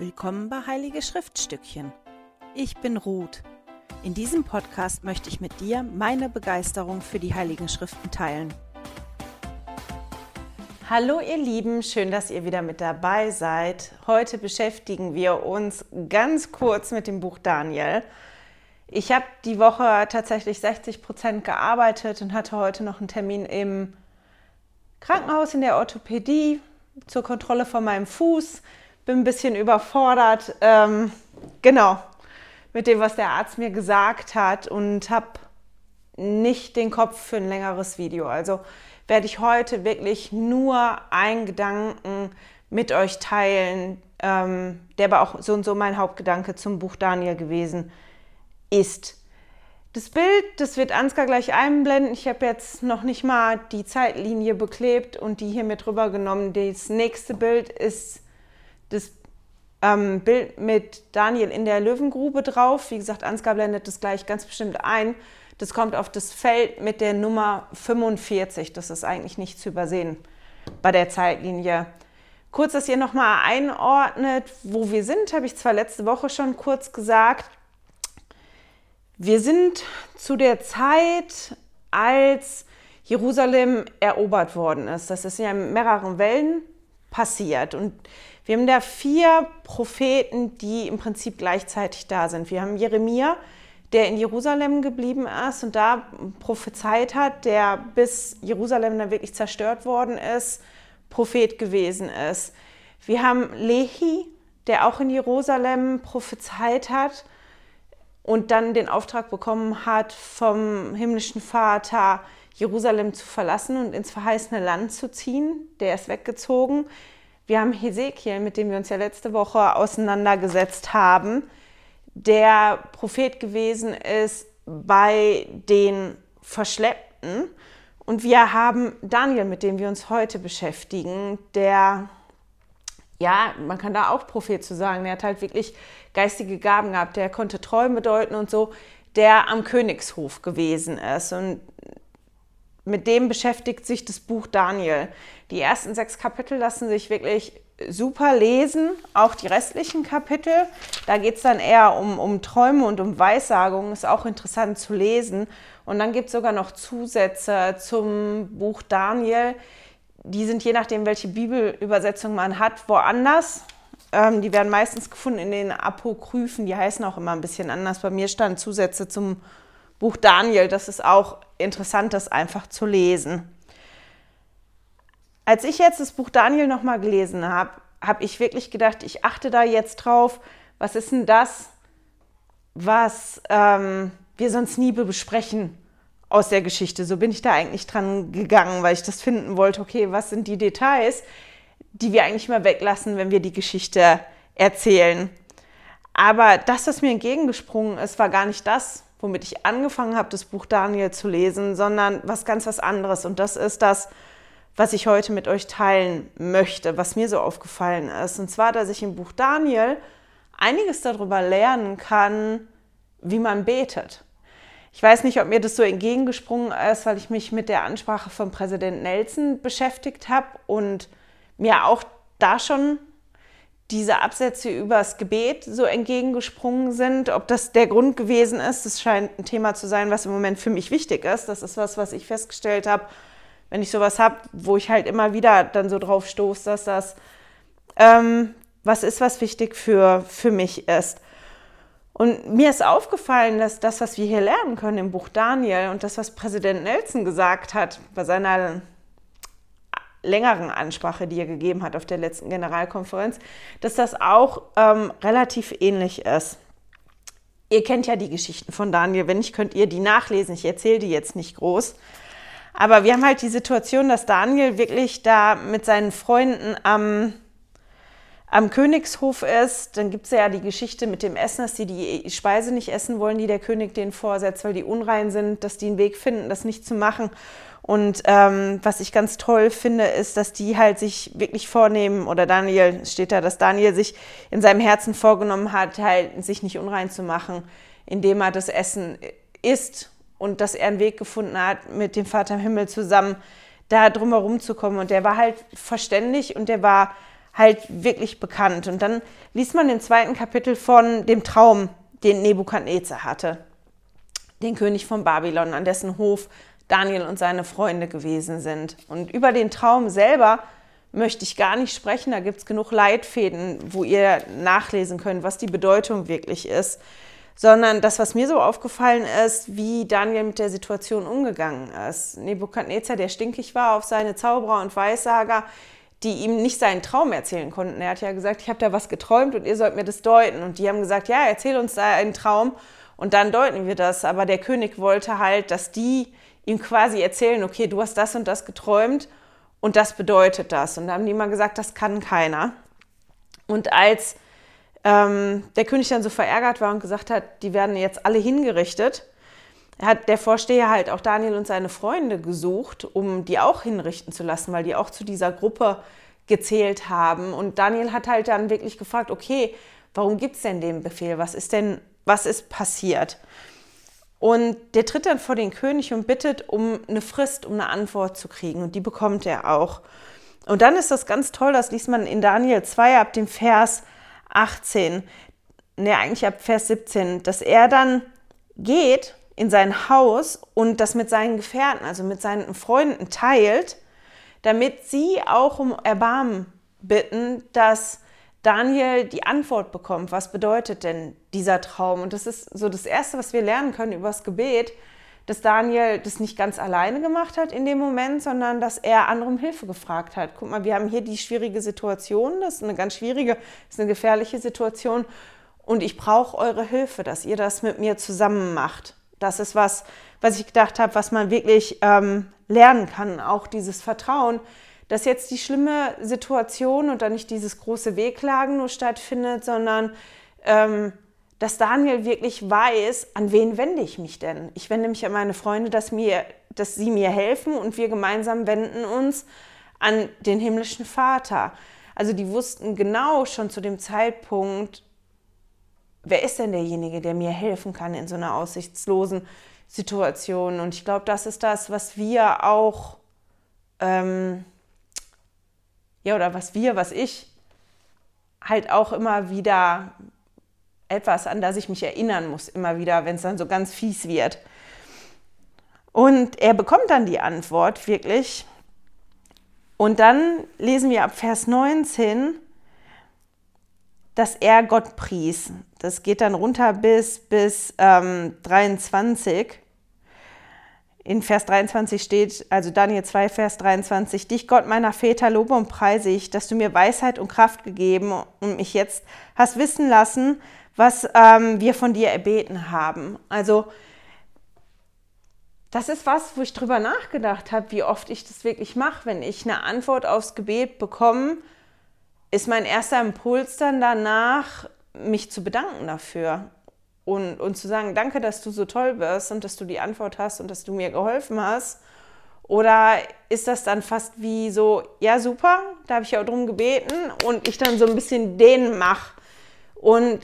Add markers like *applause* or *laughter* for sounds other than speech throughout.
Willkommen bei Heilige Schriftstückchen. Ich bin Ruth. In diesem Podcast möchte ich mit dir meine Begeisterung für die Heiligen Schriften teilen. Hallo ihr Lieben, schön, dass ihr wieder mit dabei seid. Heute beschäftigen wir uns ganz kurz mit dem Buch Daniel. Ich habe die Woche tatsächlich 60 Prozent gearbeitet und hatte heute noch einen Termin im Krankenhaus in der Orthopädie zur Kontrolle von meinem Fuß bin ein bisschen überfordert, ähm, genau, mit dem, was der Arzt mir gesagt hat und habe nicht den Kopf für ein längeres Video. Also werde ich heute wirklich nur einen Gedanken mit euch teilen, ähm, der aber auch so und so mein Hauptgedanke zum Buch Daniel gewesen ist. Das Bild, das wird Ansgar gleich einblenden. Ich habe jetzt noch nicht mal die Zeitlinie beklebt und die hier mit drüber genommen. Das nächste Bild ist das ähm, Bild mit Daniel in der Löwengrube drauf. Wie gesagt, Ansgar blendet das gleich ganz bestimmt ein. Das kommt auf das Feld mit der Nummer 45. Das ist eigentlich nicht zu übersehen bei der Zeitlinie. Kurz, dass ihr nochmal einordnet, wo wir sind, habe ich zwar letzte Woche schon kurz gesagt. Wir sind zu der Zeit, als Jerusalem erobert worden ist. Das ist ja in mehreren Wellen passiert. Und wir haben da vier Propheten, die im Prinzip gleichzeitig da sind. Wir haben Jeremia, der in Jerusalem geblieben ist und da prophezeit hat, der bis Jerusalem dann wirklich zerstört worden ist, Prophet gewesen ist. Wir haben Lehi, der auch in Jerusalem prophezeit hat und dann den Auftrag bekommen hat vom himmlischen Vater, Jerusalem zu verlassen und ins verheißene Land zu ziehen. Der ist weggezogen. Wir haben Hesekiel, mit dem wir uns ja letzte Woche auseinandergesetzt haben, der Prophet gewesen ist bei den Verschleppten. Und wir haben Daniel, mit dem wir uns heute beschäftigen, der, ja, man kann da auch Prophet zu sagen, der hat halt wirklich geistige Gaben gehabt, der konnte Träume deuten und so, der am Königshof gewesen ist. Und mit dem beschäftigt sich das Buch Daniel. Die ersten sechs Kapitel lassen sich wirklich super lesen, auch die restlichen Kapitel. Da geht es dann eher um, um Träume und um Weissagungen, ist auch interessant zu lesen. Und dann gibt es sogar noch Zusätze zum Buch Daniel. Die sind je nachdem, welche Bibelübersetzung man hat, woanders. Ähm, die werden meistens gefunden in den Apokryphen, die heißen auch immer ein bisschen anders. Bei mir standen Zusätze zum Buch Daniel. Das ist auch interessant, das einfach zu lesen. Als ich jetzt das Buch Daniel nochmal gelesen habe, habe ich wirklich gedacht, ich achte da jetzt drauf, was ist denn das, was ähm, wir sonst nie besprechen aus der Geschichte. So bin ich da eigentlich dran gegangen, weil ich das finden wollte, okay, was sind die Details, die wir eigentlich mal weglassen, wenn wir die Geschichte erzählen. Aber das, was mir entgegengesprungen ist, war gar nicht das, womit ich angefangen habe, das Buch Daniel zu lesen, sondern was ganz was anderes. Und das ist das, was ich heute mit euch teilen möchte, was mir so aufgefallen ist. Und zwar, dass ich im Buch Daniel einiges darüber lernen kann, wie man betet. Ich weiß nicht, ob mir das so entgegengesprungen ist, weil ich mich mit der Ansprache von Präsident Nelson beschäftigt habe und mir auch da schon diese Absätze übers Gebet so entgegengesprungen sind. Ob das der Grund gewesen ist, das scheint ein Thema zu sein, was im Moment für mich wichtig ist. Das ist was, was ich festgestellt habe, wenn ich sowas habe, wo ich halt immer wieder dann so drauf stoße, dass das ähm, was ist, was wichtig für, für mich ist. Und mir ist aufgefallen, dass das, was wir hier lernen können im Buch Daniel und das, was Präsident Nelson gesagt hat bei seiner längeren Ansprache, die er gegeben hat auf der letzten Generalkonferenz, dass das auch ähm, relativ ähnlich ist. Ihr kennt ja die Geschichten von Daniel, wenn nicht, könnt ihr die nachlesen. Ich erzähle die jetzt nicht groß. Aber wir haben halt die Situation, dass Daniel wirklich da mit seinen Freunden am, am Königshof ist. Dann gibt es ja die Geschichte mit dem Essen, dass die die Speise nicht essen wollen, die der König denen vorsetzt, weil die unrein sind, dass die einen Weg finden, das nicht zu machen. Und ähm, was ich ganz toll finde, ist, dass die halt sich wirklich vornehmen, oder Daniel steht da, dass Daniel sich in seinem Herzen vorgenommen hat, halt sich nicht unrein zu machen, indem er das Essen isst und dass er einen Weg gefunden hat, mit dem Vater im Himmel zusammen da drumherum zu kommen. Und der war halt verständig und der war halt wirklich bekannt. Und dann liest man im zweiten Kapitel von dem Traum, den Nebukadnezar hatte, den König von Babylon, an dessen Hof Daniel und seine Freunde gewesen sind. Und über den Traum selber möchte ich gar nicht sprechen. Da gibt es genug Leitfäden, wo ihr nachlesen könnt, was die Bedeutung wirklich ist. Sondern das, was mir so aufgefallen ist, wie Daniel mit der Situation umgegangen ist. Nebukadnezar, der stinkig war auf seine Zauberer und Weissager, die ihm nicht seinen Traum erzählen konnten. Er hat ja gesagt, ich habe da was geträumt und ihr sollt mir das deuten. Und die haben gesagt, ja, erzähl uns da einen Traum und dann deuten wir das. Aber der König wollte halt, dass die ihm quasi erzählen, okay, du hast das und das geträumt und das bedeutet das. Und da haben die immer gesagt, das kann keiner. Und als ähm, der König dann so verärgert war und gesagt hat, die werden jetzt alle hingerichtet, hat der Vorsteher halt auch Daniel und seine Freunde gesucht, um die auch hinrichten zu lassen, weil die auch zu dieser Gruppe gezählt haben. Und Daniel hat halt dann wirklich gefragt, okay, warum gibt es denn den Befehl? Was ist denn, was ist passiert? Und der tritt dann vor den König und bittet um eine Frist, um eine Antwort zu kriegen. Und die bekommt er auch. Und dann ist das ganz toll, das liest man in Daniel 2 ab dem Vers 18, ne, eigentlich ab Vers 17, dass er dann geht in sein Haus und das mit seinen Gefährten, also mit seinen Freunden teilt, damit sie auch um Erbarmen bitten, dass Daniel die Antwort bekommt, was bedeutet denn dieser Traum? Und das ist so das Erste, was wir lernen können über das Gebet, dass Daniel das nicht ganz alleine gemacht hat in dem Moment, sondern dass er andere um Hilfe gefragt hat. Guck mal, wir haben hier die schwierige Situation, das ist eine ganz schwierige, das ist eine gefährliche Situation und ich brauche eure Hilfe, dass ihr das mit mir zusammen macht. Das ist was, was ich gedacht habe, was man wirklich ähm, lernen kann, auch dieses Vertrauen, dass jetzt die schlimme Situation und dann nicht dieses große Wehklagen nur stattfindet, sondern ähm, dass Daniel wirklich weiß, an wen wende ich mich denn? Ich wende mich an meine Freunde, dass, mir, dass sie mir helfen und wir gemeinsam wenden uns an den himmlischen Vater. Also die wussten genau schon zu dem Zeitpunkt, wer ist denn derjenige, der mir helfen kann in so einer aussichtslosen Situation. Und ich glaube, das ist das, was wir auch ähm, ja, oder was wir, was ich halt auch immer wieder etwas, an das ich mich erinnern muss, immer wieder, wenn es dann so ganz fies wird. Und er bekommt dann die Antwort wirklich. Und dann lesen wir ab Vers 19, dass er Gott pries. Das geht dann runter bis, bis ähm, 23 in Vers 23 steht, also Daniel 2, Vers 23, Dich, Gott meiner Väter, lobe und preise ich, dass du mir Weisheit und Kraft gegeben und mich jetzt hast wissen lassen, was ähm, wir von dir erbeten haben. Also das ist was, wo ich drüber nachgedacht habe, wie oft ich das wirklich mache. Wenn ich eine Antwort aufs Gebet bekomme, ist mein erster Impuls dann danach, mich zu bedanken dafür und, und zu sagen, danke, dass du so toll bist und dass du die Antwort hast und dass du mir geholfen hast? Oder ist das dann fast wie so, ja super, da habe ich ja auch drum gebeten und ich dann so ein bisschen den mache. Und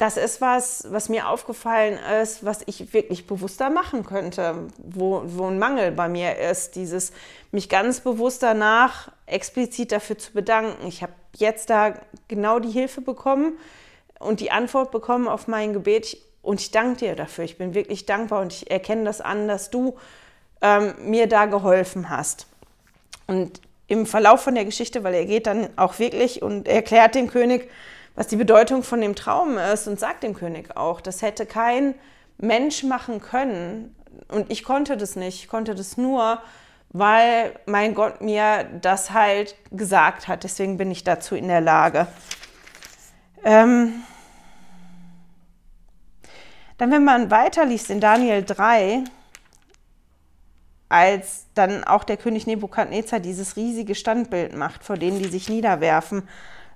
das ist was, was mir aufgefallen ist, was ich wirklich bewusster machen könnte, wo, wo ein Mangel bei mir ist, dieses mich ganz bewusst danach explizit dafür zu bedanken. Ich habe jetzt da genau die Hilfe bekommen, und die Antwort bekommen auf mein Gebet. Und ich danke dir dafür. Ich bin wirklich dankbar und ich erkenne das an, dass du ähm, mir da geholfen hast. Und im Verlauf von der Geschichte, weil er geht dann auch wirklich und erklärt dem König, was die Bedeutung von dem Traum ist und sagt dem König auch, das hätte kein Mensch machen können. Und ich konnte das nicht. Ich konnte das nur, weil mein Gott mir das halt gesagt hat. Deswegen bin ich dazu in der Lage. Ähm, dann, wenn man weiterliest in Daniel 3, als dann auch der König Nebukadnezar dieses riesige Standbild macht, vor denen die sich niederwerfen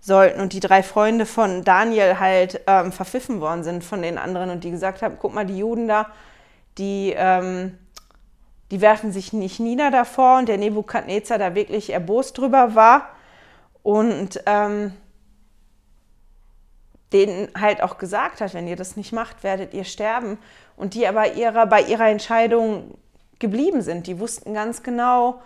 sollten und die drei Freunde von Daniel halt ähm, verpfiffen worden sind von den anderen und die gesagt haben, guck mal, die Juden da, die, ähm, die werfen sich nicht nieder davor und der Nebukadnezar da wirklich erbost drüber war und ähm, denen halt auch gesagt hat, wenn ihr das nicht macht, werdet ihr sterben. Und die aber ihrer, bei ihrer Entscheidung geblieben sind. Die wussten ganz genau,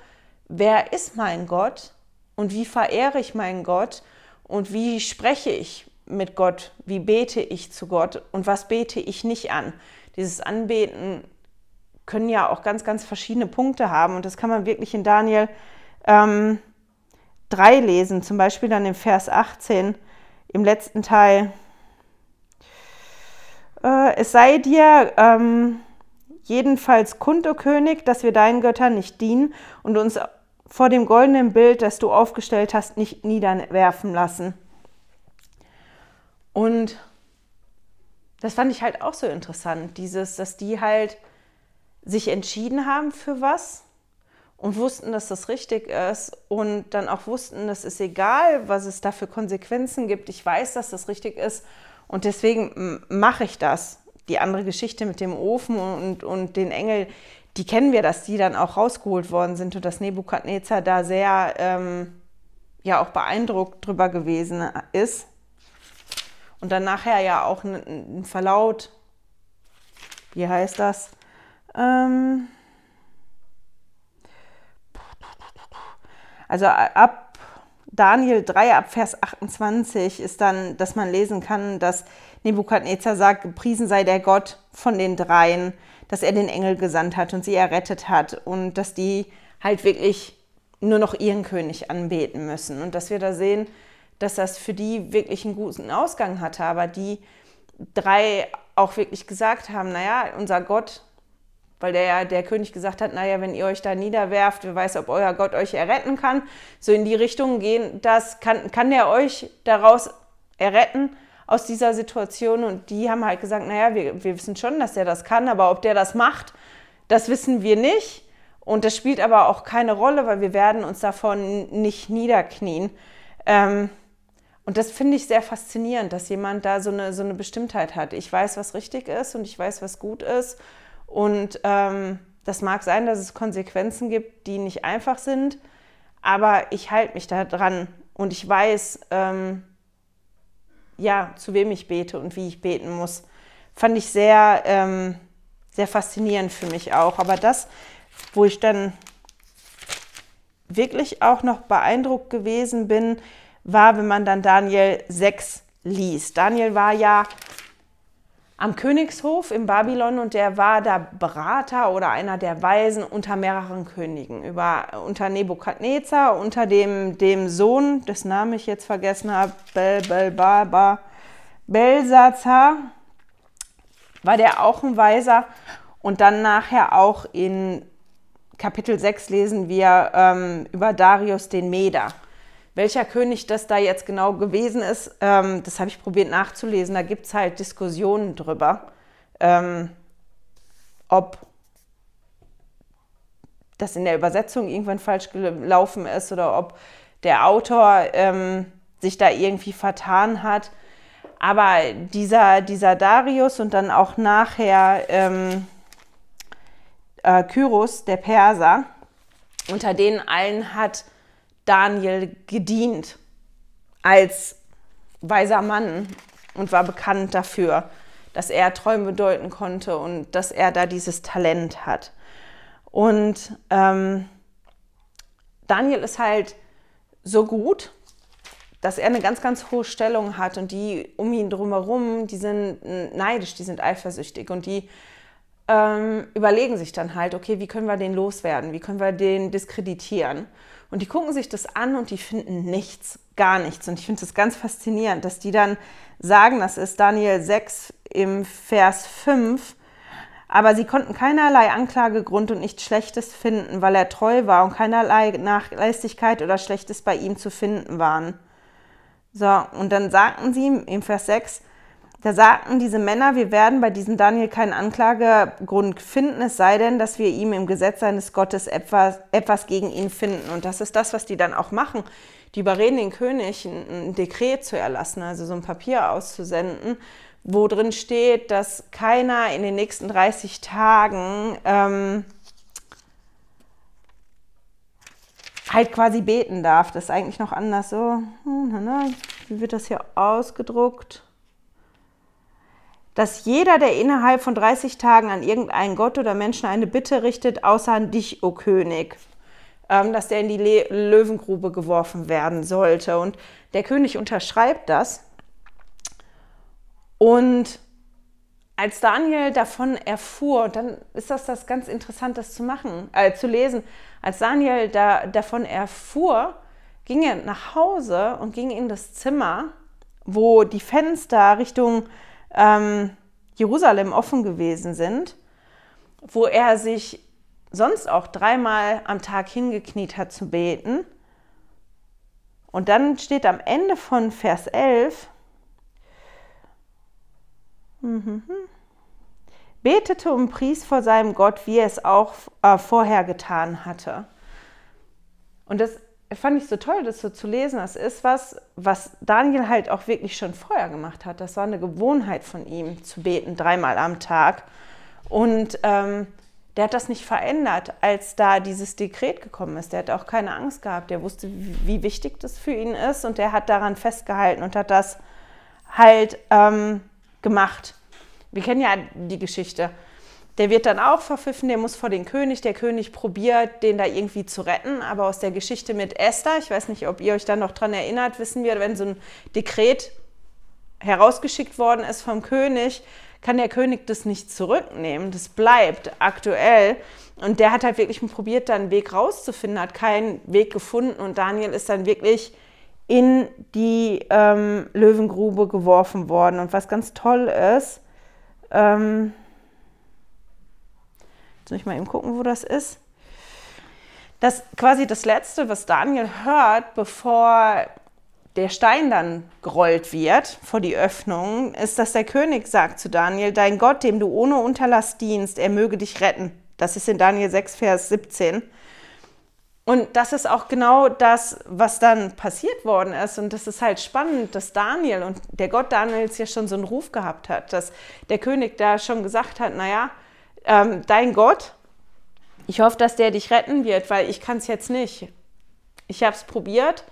wer ist mein Gott und wie verehre ich meinen Gott und wie spreche ich mit Gott, wie bete ich zu Gott und was bete ich nicht an. Dieses Anbeten können ja auch ganz, ganz verschiedene Punkte haben und das kann man wirklich in Daniel ähm, 3 lesen, zum Beispiel dann im Vers 18 im letzten Teil. Äh, es sei dir ähm, jedenfalls kund, o König, dass wir deinen Göttern nicht dienen und uns vor dem goldenen Bild, das du aufgestellt hast, nicht niederwerfen lassen. Und das fand ich halt auch so interessant, dieses, dass die halt sich entschieden haben für was und wussten, dass das richtig ist und dann auch wussten, dass es egal, was es da für Konsequenzen gibt. Ich weiß, dass das richtig ist und deswegen mache ich das. Die andere Geschichte mit dem Ofen und, und den Engel, die kennen wir, dass die dann auch rausgeholt worden sind und dass Nebukadnezar da sehr ähm, ja auch beeindruckt drüber gewesen ist. Und dann nachher ja auch ein, Verlaut, wie heißt das? Ähm also ab Daniel 3, ab Vers 28 ist dann, dass man lesen kann, dass Nebukadnezar sagt, gepriesen sei der Gott von den dreien, dass er den Engel gesandt hat und sie errettet hat und dass die halt wirklich nur noch ihren König anbeten müssen. Und dass wir da sehen, dass das für die wirklich einen guten Ausgang hatte, aber die drei auch wirklich gesagt haben, naja, unser Gott, weil der, der König gesagt hat, naja, wenn ihr euch da niederwerft, wer weiß, ob euer Gott euch erretten kann, so in die Richtung gehen, das kann, kann der euch daraus erretten aus dieser Situation und die haben halt gesagt, naja, wir, wir wissen schon, dass der das kann, aber ob der das macht, das wissen wir nicht und das spielt aber auch keine Rolle, weil wir werden uns davon nicht niederknien. Ähm, und das finde ich sehr faszinierend, dass jemand da so eine, so eine Bestimmtheit hat. Ich weiß, was richtig ist und ich weiß, was gut ist. Und ähm, das mag sein, dass es Konsequenzen gibt, die nicht einfach sind, aber ich halte mich da dran und ich weiß, ähm, ja, zu wem ich bete und wie ich beten muss. Fand ich sehr, ähm, sehr faszinierend für mich auch. Aber das, wo ich dann wirklich auch noch beeindruckt gewesen bin, war, wenn man dann Daniel 6 liest. Daniel war ja am Königshof in Babylon und der war da Berater oder einer der Weisen unter mehreren Königen. Über, unter Nebukadnezar, unter dem, dem Sohn, dessen Namen ich jetzt vergessen habe, Bel, Bel, ba, ba, Belsazar, war der auch ein Weiser. Und dann nachher auch in Kapitel 6 lesen wir ähm, über Darius den Meder. Welcher König das da jetzt genau gewesen ist, ähm, das habe ich probiert nachzulesen. Da gibt es halt Diskussionen drüber, ähm, ob das in der Übersetzung irgendwann falsch gelaufen ist oder ob der Autor ähm, sich da irgendwie vertan hat. Aber dieser, dieser Darius und dann auch nachher ähm, äh, Kyros, der Perser, unter denen allen hat Daniel gedient als weiser Mann und war bekannt dafür, dass er Träume deuten konnte und dass er da dieses Talent hat. Und ähm, Daniel ist halt so gut, dass er eine ganz, ganz hohe Stellung hat und die um ihn drumherum, die sind neidisch, die sind eifersüchtig und die ähm, überlegen sich dann halt, okay, wie können wir den loswerden, wie können wir den diskreditieren. Und die gucken sich das an und die finden nichts, gar nichts. Und ich finde es ganz faszinierend, dass die dann sagen, das ist Daniel 6 im Vers 5, aber sie konnten keinerlei Anklagegrund und nichts Schlechtes finden, weil er treu war und keinerlei Nachlässigkeit oder Schlechtes bei ihm zu finden waren. So, und dann sagten sie im Vers 6, da sagten diese Männer, wir werden bei diesem Daniel keinen Anklagegrund finden, es sei denn, dass wir ihm im Gesetz seines Gottes etwas, etwas gegen ihn finden. Und das ist das, was die dann auch machen. Die überreden den König, ein, Dekret zu erlassen, also so ein Papier auszusenden, wo drin steht, dass keiner in den nächsten 30 Tagen ähm, halt quasi beten darf. Das ist eigentlich noch anders so. Hm, Wie wird das hier ausgedruckt? Dass jeder, der innerhalb von 30 Tagen an irgendeinen Gott oder Menschen eine Bitte richtet, außer an dich, o König, ähm, dass der in die Le Löwengrube geworfen werden sollte. Und der König unterschreibt das. Und als Daniel davon erfuhr, und dann ist das das ganz interessant, das zu machen, äh, zu lesen, als Daniel da, davon erfuhr, ging er nach Hause und ging in das Zimmer, wo die Fenster Richtung ähm, Jerusalem offen gewesen sind, wo er sich sonst auch dreimal am Tag hingekniet hat zu beten. Und dann steht am Ende von Vers 11, Mhm. Betete und pries vor seinem Gott, wie er es auch äh, vorher getan hatte. Und das fand ich so toll, das so zu lesen. Das ist was, was Daniel halt auch wirklich schon vorher gemacht hat. Das war eine Gewohnheit von ihm, zu beten, dreimal am Tag. Und ähm, der hat das nicht verändert, als da dieses Dekret gekommen ist. Der hat auch keine Angst gehabt. Der wusste, wie wichtig das für ihn ist und der hat daran festgehalten und hat das halt ähm, gemacht. Wir kennen ja die Geschichte. Der wird dann auch verpfiffen, der muss vor den König. Der König probiert, den da irgendwie zu retten. Aber aus der Geschichte mit Esther, ich weiß nicht, ob ihr euch da noch dran erinnert, wissen wir, wenn so ein Dekret herausgeschickt worden ist vom König, kann der König das nicht zurücknehmen. Das bleibt aktuell. Und der hat halt wirklich probiert, da einen Weg rauszufinden, hat keinen Weg gefunden. Und Daniel ist dann wirklich in die ähm, Löwengrube geworfen worden. Und was ganz toll ist, ähm, muss ich mal eben gucken, wo das ist. Das quasi das Letzte, was Daniel hört, bevor der Stein dann gerollt wird vor die Öffnung, ist, dass der König sagt zu Daniel, dein Gott, dem du ohne Unterlass dienst, er möge dich retten. Das ist in Daniel 6, Vers 17. Und das ist auch genau das, was dann passiert worden ist. Und das ist halt spannend, dass Daniel und der Gott Daniels ja schon so einen Ruf gehabt hat, dass der König da schon gesagt hat, naja, ähm, dein Gott, ich hoffe, dass der dich retten wird, weil ich kann es jetzt nicht. Ich habe es probiert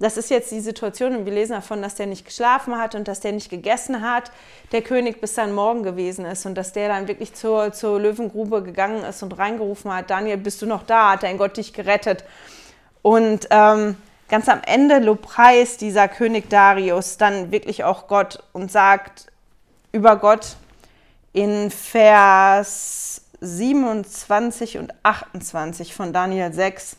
das ist jetzt die Situation und wir lesen davon, dass der nicht geschlafen hat und dass der nicht gegessen hat, der König bis dann morgen gewesen ist und dass der dann wirklich zur, zur Löwengrube gegangen ist und reingerufen hat, Daniel, bist du noch da? Hat dein Gott dich gerettet? Und ähm, ganz am Ende lobpreist dieser König Darius dann wirklich auch Gott und sagt über Gott in Vers 27 und 28 von Daniel 6,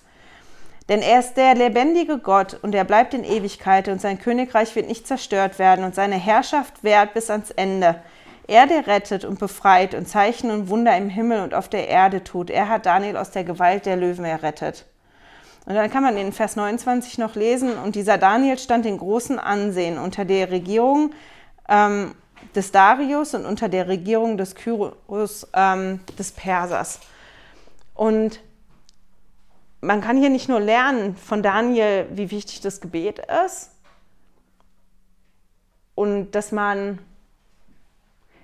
denn er ist der lebendige Gott und er bleibt in Ewigkeit und sein Königreich wird nicht zerstört werden und seine Herrschaft währt bis ans Ende. Er, der rettet und befreit und Zeichen und Wunder im Himmel und auf der Erde tut. Er hat Daniel aus der Gewalt der Löwen errettet. Und dann kann man in Vers 29 noch lesen, und dieser Daniel stand in großem Ansehen unter der Regierung ähm, des Darius und unter der Regierung des Kyros ähm, des Persers. Und man kann hier nicht nur lernen von Daniel, wie wichtig das Gebet ist und dass man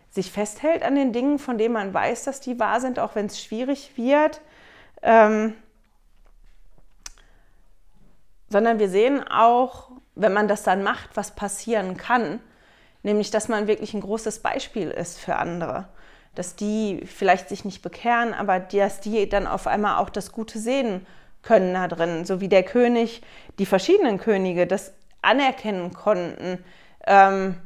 sich festhält an den Dingen, von denen man weiß, dass die wahr sind, auch wenn es schwierig wird. Ähm, sondern wir sehen auch, wenn man das dann macht, was passieren kann, nämlich dass man wirklich ein großes Beispiel ist für andere. Dass die vielleicht sich nicht bekehren, aber dass die dann auf einmal auch das Gute sehen können da drin, so wie der König, die verschiedenen Könige das anerkennen konnten, ähm,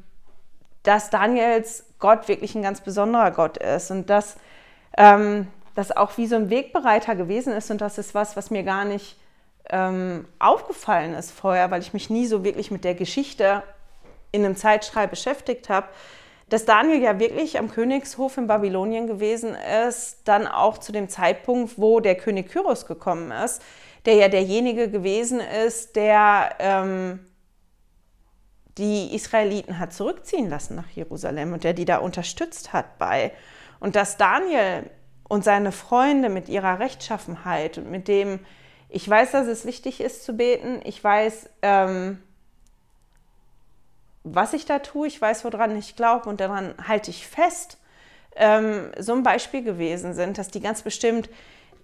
dass Daniels Gott wirklich ein ganz besonderer Gott ist und dass ähm, das auch wie so ein Wegbereiter gewesen ist und das ist was, was mir gar nicht ähm, aufgefallen ist vorher, weil ich mich nie so wirklich mit der Geschichte in einem Zeitstrahl beschäftigt habe, dass Daniel ja wirklich am Königshof in Babylonien gewesen ist, dann auch zu dem Zeitpunkt, wo der König Kyros gekommen ist, der ja derjenige gewesen ist, der ähm, die Israeliten hat zurückziehen lassen nach Jerusalem und der die da unterstützt hat bei. Und dass Daniel und seine Freunde mit ihrer Rechtschaffenheit und mit dem, ich weiß, dass es wichtig ist zu beten, ich weiß, ähm, was ich da tue, ich weiß, woran ich glaube und daran halte ich fest, ähm, so ein Beispiel gewesen sind, dass die ganz bestimmt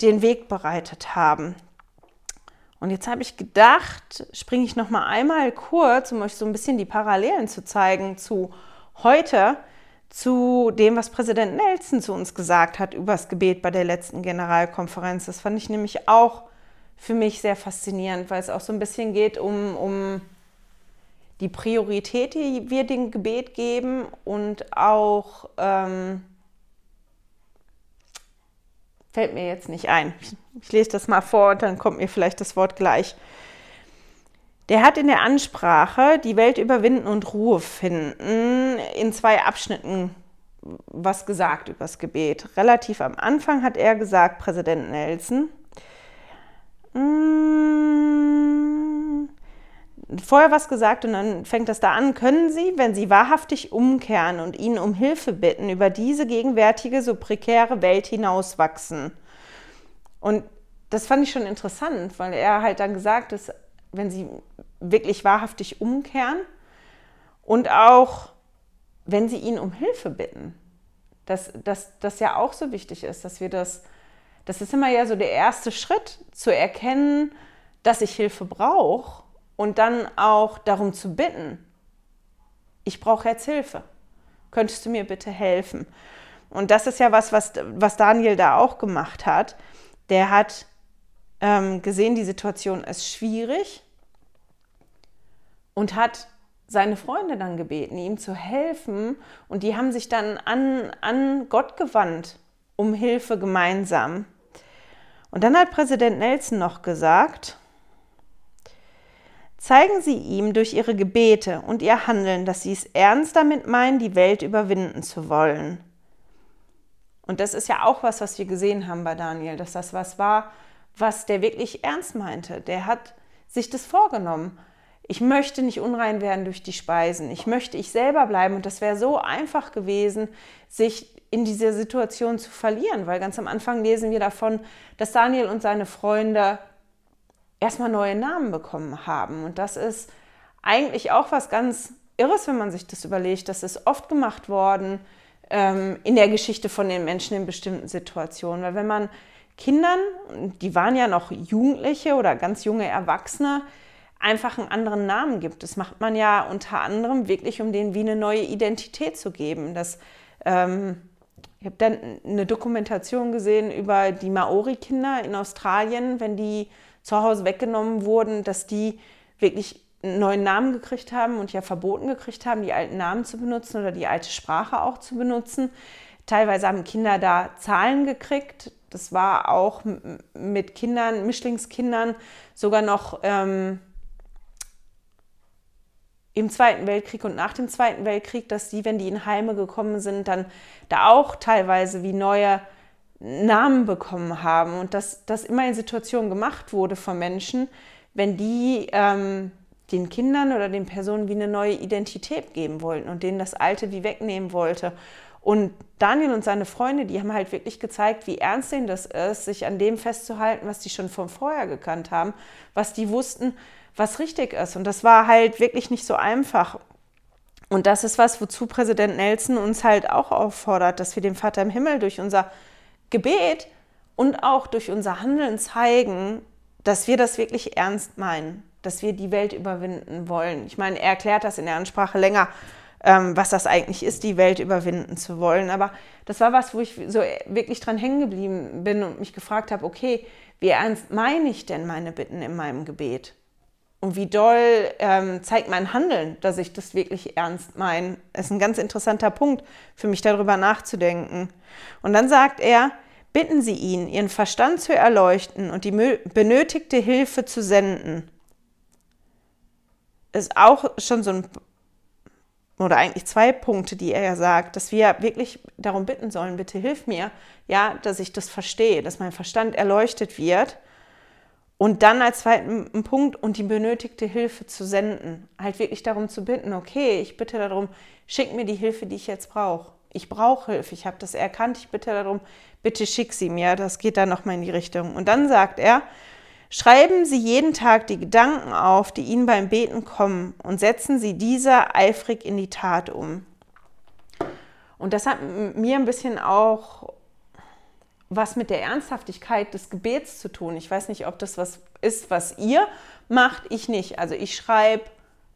den Weg bereitet haben. Und jetzt habe ich gedacht, springe ich noch mal einmal kurz, um euch so ein bisschen die Parallelen zu zeigen zu heute, zu dem, was Präsident Nelson zu uns gesagt hat über das Gebet bei der letzten Generalkonferenz. Das fand ich nämlich auch für mich sehr faszinierend, weil es auch so ein bisschen geht um, um die Priorität, die wir dem Gebet geben und auch, ähm, fällt mir jetzt nicht ein. Ich, lese das mal vor und dann kommt mir vielleicht das Wort gleich. Der hat in der Ansprache die Welt überwinden und Ruhe finden in zwei Abschnitten was gesagt über das Gebet. Relativ am Anfang hat er gesagt, Präsident Nelson, mm, vorher was gesagt und dann fängt das da an, können Sie, wenn Sie wahrhaftig umkehren und ihn um Hilfe bitten, über diese gegenwärtige, so prekäre Welt hinauswachsen. Und das fand ich schon interessant, weil er halt dann gesagt hat, wenn Sie wirklich wahrhaftig umkehren und auch wenn sie ihn um Hilfe bitten. Dass das ja auch so wichtig ist, dass wir das, das ist immer ja so der erste Schritt, zu erkennen, dass ich Hilfe brauche und dann auch darum zu bitten, ich brauche jetzt Hilfe. Könntest du mir bitte helfen? Und das ist ja was, was, was Daniel da auch gemacht hat. Der hat ähm, gesehen, die Situation ist schwierig und hat seine Freunde dann gebeten, ihm zu helfen. Und die haben sich dann an, an Gott gewandt um Hilfe gemeinsam. Und dann hat Präsident Nelson noch gesagt, zeigen Sie ihm durch Ihre Gebete und Ihr Handeln, dass Sie es ernst damit meinen, die Welt überwinden zu wollen. Und das ist ja auch was, was wir gesehen haben bei Daniel, dass das was war, was der wirklich ernst meinte. Der hat sich das vorgenommen ich möchte nicht unrein werden durch die Speisen. Ich möchte ich selber bleiben. Und das wäre so einfach gewesen, sich in dieser Situation zu verlieren, weil ganz am Anfang lesen wir davon, dass Daniel und seine Freunde erstmal neue Namen bekommen haben. Und das ist eigentlich auch was ganz Irres, wenn man sich das überlegt. Das ist oft gemacht worden ähm, in der Geschichte von den Menschen in bestimmten Situationen. Weil wenn man Kindern, die waren ja noch Jugendliche oder ganz junge Erwachsene, einfach einen anderen Namen gibt. Das macht man ja unter anderem wirklich, um denen wie eine neue Identität zu geben. Das, ähm, ich habe dann eine Dokumentation gesehen über die Maori-Kinder in Australien, wenn die zu Hause weggenommen wurden, dass die wirklich einen neuen Namen gekriegt haben und ja verboten gekriegt haben, die alten Namen zu benutzen oder die alte Sprache auch zu benutzen. Teilweise haben Kinder da Zahlen gekriegt. Das war auch mit Kindern, Mischlingskindern sogar noch ähm, im Zweiten Weltkrieg und nach dem Zweiten Weltkrieg, dass die, wenn die in Heime gekommen sind, dann da auch teilweise wie neue Namen bekommen haben und dass das immer in Situationen gemacht wurde von Menschen, wenn die ähm, den Kindern oder den Personen wie eine neue Identität geben wollten und denen das Alte wie wegnehmen wollte. Und Daniel und seine Freunde, die haben halt wirklich gezeigt, wie ernst ihnen das ist, sich an dem festzuhalten, was die schon von vorher gekannt haben, was die wussten, was richtig ist. Und das war halt wirklich nicht so einfach. Und das ist was, wozu Präsident Nelson uns halt auch auffordert, dass wir dem Vater im Himmel durch unser Gebet und auch durch unser Handeln zeigen, dass wir das wirklich ernst meinen, dass wir die Welt überwinden wollen. Ich meine, er erklärt das in der Ansprache länger, ähm, was das eigentlich ist, die Welt überwinden zu wollen. Aber das war was, wo ich so wirklich dran hängen geblieben bin und mich gefragt habe, okay, wie ernst meine ich denn meine Bitten in meinem Gebet? Und wie doll ähm, zeigt mein Handeln, dass ich das wirklich ernst meine? Ist ein ganz interessanter Punkt für mich, darüber nachzudenken. Und dann sagt er, bitten Sie ihn, Ihren Verstand zu erleuchten und die benötigte Hilfe zu senden. Ist auch schon so ein, oder eigentlich zwei Punkte, die er ja sagt, dass wir wirklich darum bitten sollen, bitte hilf mir, ja, dass ich das verstehe, dass mein Verstand erleuchtet wird und dann als zweiten Punkt und die benötigte Hilfe zu senden. Halt wirklich darum zu bitten, okay, ich bitte darum, schick mir die Hilfe, die ich jetzt brauche. Ich brauche Hilfe, ich habe das erkannt, ich bitte darum, bitte schick sie mir. Das geht dann nochmal in die Richtung. Und dann sagt er, schreiben Sie jeden Tag die Gedanken auf, die Ihnen beim Beten kommen und setzen Sie diese eifrig in die Tat um. Und das hat mir ein bisschen auch was mit der Ernsthaftigkeit des Gebets zu tun. Ich weiß nicht, ob das was ist, was ihr macht, ich nicht. Also ich schreibe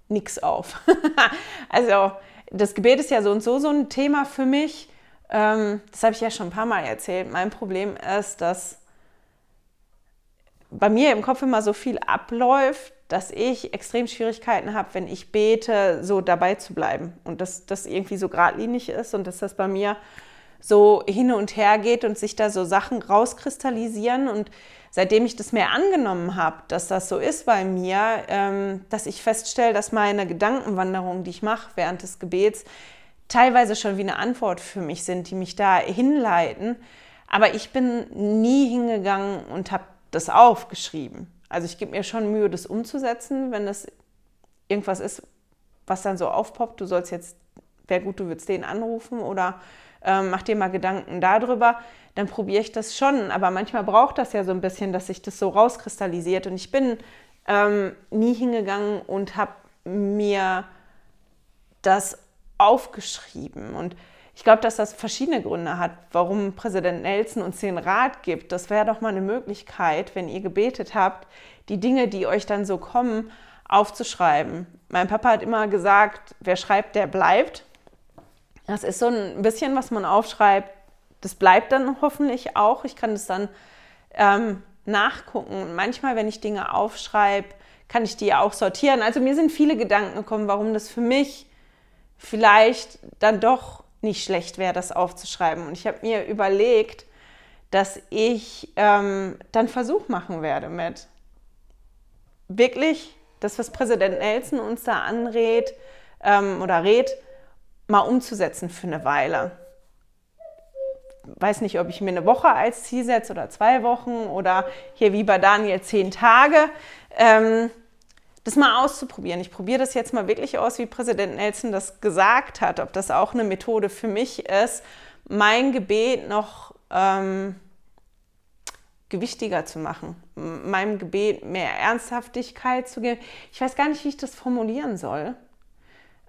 nichts auf. *laughs* also das Gebet ist ja so und so so ein Thema für mich. Ähm, das habe ich ja schon ein paar Mal erzählt. Mein Problem ist, dass bei mir im Kopf immer so viel abläuft, dass ich extrem Schwierigkeiten habe, wenn ich bete, so dabei zu bleiben. Und dass das irgendwie so geradlinig ist und dass das bei mir so hin und her geht und sich da so Sachen rauskristallisieren. Und seitdem ich das mehr angenommen habe, dass das so ist bei mir, ähm, dass ich feststelle, dass meine Gedankenwanderungen, die ich mache während des Gebets, teilweise schon wie eine Antwort für mich sind, die mich da hinleiten. Aber ich bin nie hingegangen und habe das aufgeschrieben. Also ich gebe mir schon Mühe, das umzusetzen, wenn das irgendwas ist, was dann so aufpoppt. Du sollst jetzt, wäre gut, du würdest den anrufen oder ähm, mach dir mal Gedanken darüber. Dann probiere ich das schon. Aber manchmal braucht das ja so ein bisschen, dass sich das so rauskristallisiert. Und ich bin ähm, nie hingegangen und habe mir das aufgeschrieben. Und ich glaube, dass das verschiedene Gründe hat, warum Präsident Nelson uns den Rat gibt. Das wäre doch mal eine Möglichkeit, wenn ihr gebetet habt, die Dinge, die euch dann so kommen, aufzuschreiben. Mein Papa hat immer gesagt, wer schreibt, der bleibt. Das ist so ein bisschen, was man aufschreibt. Das bleibt dann hoffentlich auch. Ich kann das dann ähm, nachgucken. Manchmal, wenn ich Dinge aufschreibe, kann ich die auch sortieren. Also mir sind viele Gedanken gekommen, warum das für mich vielleicht dann doch nicht schlecht wäre, das aufzuschreiben. Und ich habe mir überlegt, dass ich ähm, dann Versuch machen werde mit wirklich das, was Präsident Nelson uns da anrät ähm, oder rät, mal umzusetzen für eine Weile. Weiß nicht, ob ich mir eine Woche als Ziel setze oder zwei Wochen oder hier wie bei Daniel zehn Tage. Ähm, das mal auszuprobieren. Ich probiere das jetzt mal wirklich aus, wie Präsident Nelson das gesagt hat, ob das auch eine Methode für mich ist, mein Gebet noch ähm, gewichtiger zu machen, meinem Gebet mehr Ernsthaftigkeit zu geben. Ich weiß gar nicht, wie ich das formulieren soll.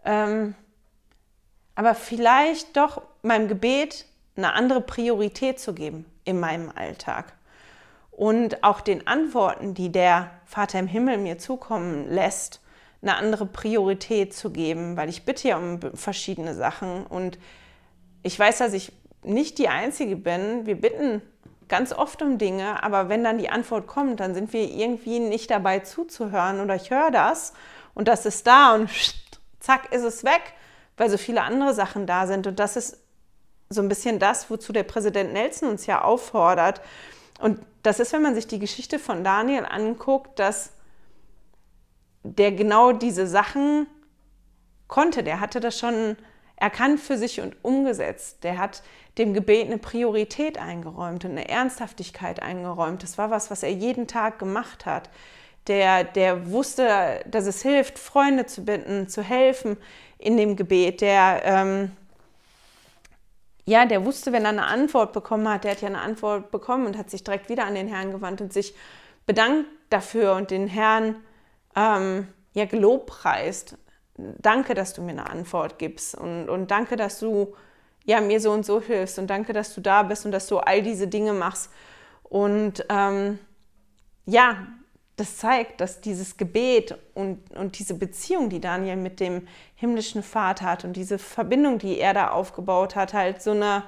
Ähm, aber vielleicht doch meinem Gebet eine andere Priorität zu geben in meinem Alltag. Und auch den Antworten, die der Vater im Himmel mir zukommen lässt, eine andere Priorität zu geben, weil ich bitte ja um verschiedene Sachen. Und ich weiß, dass ich nicht die Einzige bin. Wir bitten ganz oft um Dinge, aber wenn dann die Antwort kommt, dann sind wir irgendwie nicht dabei zuzuhören. Oder ich höre das und das ist da und zack ist es weg, weil so viele andere Sachen da sind und das ist so ein bisschen das, wozu der Präsident Nelson uns ja auffordert, und das ist, wenn man sich die Geschichte von Daniel anguckt, dass der genau diese Sachen konnte. Der hatte das schon erkannt für sich und umgesetzt. Der hat dem Gebet eine Priorität eingeräumt und eine Ernsthaftigkeit eingeräumt. Das war was, was er jeden Tag gemacht hat. Der, der wusste, dass es hilft, Freunde zu bitten, zu helfen in dem Gebet. Der ähm, ja, der wusste, wenn er eine Antwort bekommen hat, der hat ja eine Antwort bekommen und hat sich direkt wieder an den Herrn gewandt und sich bedankt dafür und den Herrn ähm, ja gelobpreist. Danke, dass du mir eine Antwort gibst und, und danke, dass du ja, mir so und so hilfst und danke, dass du da bist und dass du all diese Dinge machst. Und ähm, ja, das zeigt, dass dieses Gebet und, und diese Beziehung, die Daniel mit dem himmlischen Vater hat und diese Verbindung, die er da aufgebaut hat, halt so eine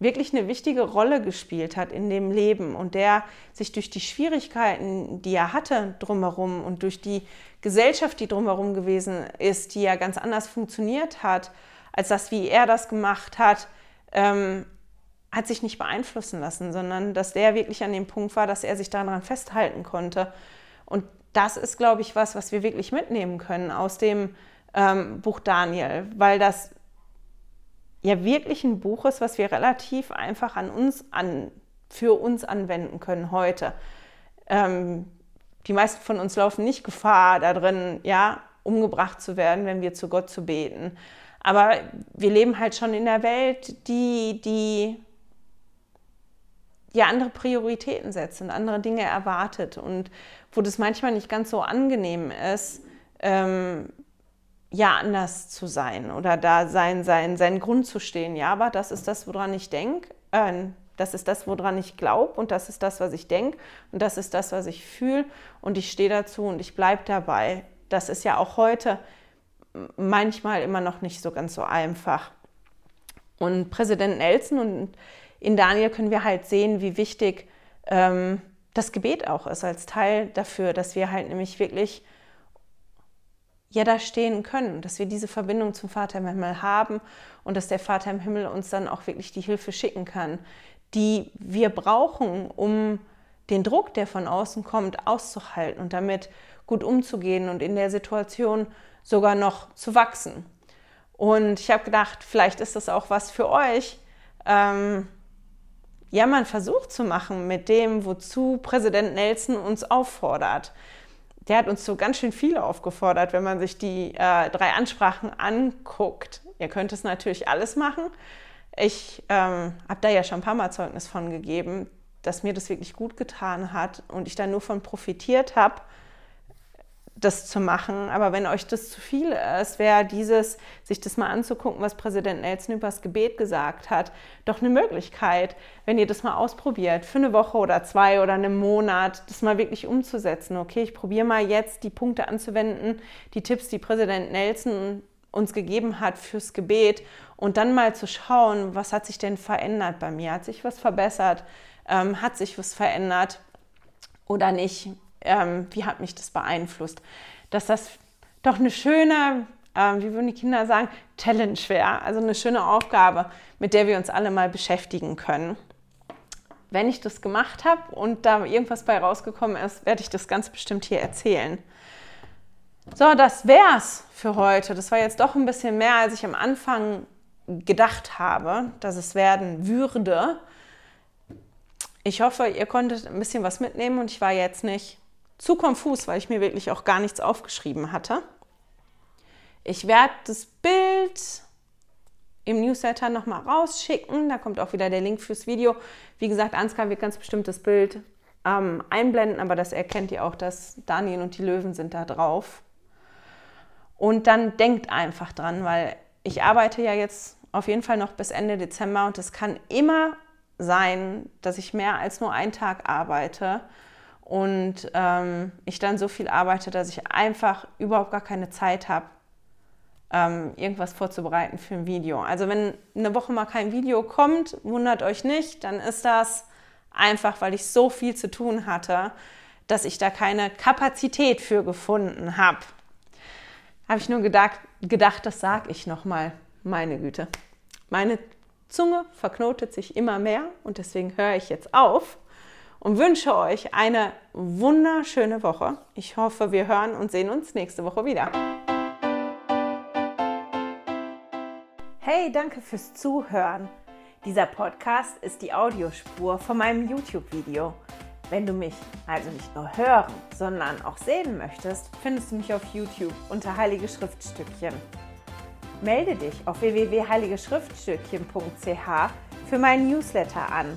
wirklich eine wichtige Rolle gespielt hat in dem Leben und der sich durch die Schwierigkeiten, die er hatte drumherum und durch die Gesellschaft, die drumherum gewesen ist, die ja ganz anders funktioniert hat, als das, wie er das gemacht hat, ähm, hat sich nicht beeinflussen lassen, sondern dass der wirklich an dem Punkt war, dass er sich daran festhalten konnte. Und das ist, glaube ich, was, was wir wirklich mitnehmen können aus dem ähm, Buch Daniel, weil das ja wirklich ein Buch ist, was wir relativ einfach an uns an, für uns anwenden können heute. Ähm, die meisten von uns laufen nicht Gefahr darin, ja, umgebracht zu werden, wenn wir zu Gott zu beten. Aber wir leben halt schon in der Welt, die, die ja andere Prioritäten setzt und andere Dinge erwartet und wo das manchmal nicht ganz so angenehm ist, ähm, ja, anders zu sein oder da sein, sein, seinen Grund zu stehen. Ja, aber das ist das, woran ich denke. Äh, das ist das, woran ich glaube und das ist das, was ich denke und das ist das, was ich fühle und ich stehe dazu und ich bleibe dabei. Das ist ja auch heute manchmal immer noch nicht so ganz so einfach. Und Präsident Nelson und in Daniel können wir halt sehen, wie wichtig ähm, das Gebet auch ist als Teil dafür, dass wir halt nämlich wirklich ja da stehen können, dass wir diese Verbindung zum Vater im Himmel haben und dass der Vater im Himmel uns dann auch wirklich die Hilfe schicken kann, die wir brauchen, um den Druck, der von außen kommt, auszuhalten und damit gut umzugehen und in der Situation sogar noch zu wachsen. Und ich habe gedacht, vielleicht ist das auch was für euch, ähm, ja, mal einen Versuch zu machen mit dem, wozu Präsident Nelson uns auffordert. Der hat uns so ganz schön viel aufgefordert, wenn man sich die äh, drei Ansprachen anguckt. Ihr könnt es natürlich alles machen. Ich ähm, habe da ja schon ein paar Mal Zeugnis von gegeben, dass mir das wirklich gut getan hat und ich da nur von profitiert habe das zu machen. Aber wenn euch das zu viel ist, wäre dieses, sich das mal anzugucken, was Präsident Nelson über das Gebet gesagt hat, doch eine Möglichkeit, wenn ihr das mal ausprobiert, für eine Woche oder zwei oder einen Monat, das mal wirklich umzusetzen. Okay, ich probiere mal jetzt die Punkte anzuwenden, die Tipps, die Präsident Nelson uns gegeben hat fürs Gebet und dann mal zu schauen, was hat sich denn verändert bei mir? Hat sich was verbessert? Ähm, hat sich was verändert oder nicht? Ähm, wie hat mich das beeinflusst, dass das doch eine schöne, äh, wie würden die Kinder sagen, Challenge wäre, also eine schöne Aufgabe, mit der wir uns alle mal beschäftigen können. Wenn ich das gemacht habe und da irgendwas bei rausgekommen ist, werde ich das ganz bestimmt hier erzählen. So, das wär's für heute. Das war jetzt doch ein bisschen mehr, als ich am Anfang gedacht habe, dass es werden würde. Ich hoffe, ihr konntet ein bisschen was mitnehmen und ich war jetzt nicht zu konfus, weil ich mir wirklich auch gar nichts aufgeschrieben hatte. Ich werde das Bild im Newsletter nochmal rausschicken. Da kommt auch wieder der Link fürs Video. Wie gesagt, Ansgar wird ganz bestimmt das Bild ähm, einblenden, aber das erkennt ihr auch, dass Daniel und die Löwen sind da drauf. Und dann denkt einfach dran, weil ich arbeite ja jetzt auf jeden Fall noch bis Ende Dezember und es kann immer sein, dass ich mehr als nur einen Tag arbeite und ähm, ich dann so viel arbeite, dass ich einfach überhaupt gar keine Zeit habe, ähm, irgendwas vorzubereiten für ein Video. Also wenn eine Woche mal kein Video kommt, wundert euch nicht, dann ist das einfach, weil ich so viel zu tun hatte, dass ich da keine Kapazität für gefunden habe. Habe ich nur gedacht, gedacht das sage ich nochmal. Meine Güte. Meine Zunge verknotet sich immer mehr und deswegen höre ich jetzt auf und wünsche euch eine wunderschöne Woche. Ich hoffe, wir hören und sehen uns nächste Woche wieder. Hey, danke fürs Zuhören. Dieser Podcast ist die Audiospur von meinem YouTube-Video. Wenn du mich also nicht nur hören, sondern auch sehen möchtest, findest du mich auf YouTube unter Heilige Schriftstückchen. Melde dich auf www.heiligeschriftstückchen.ch für meinen Newsletter an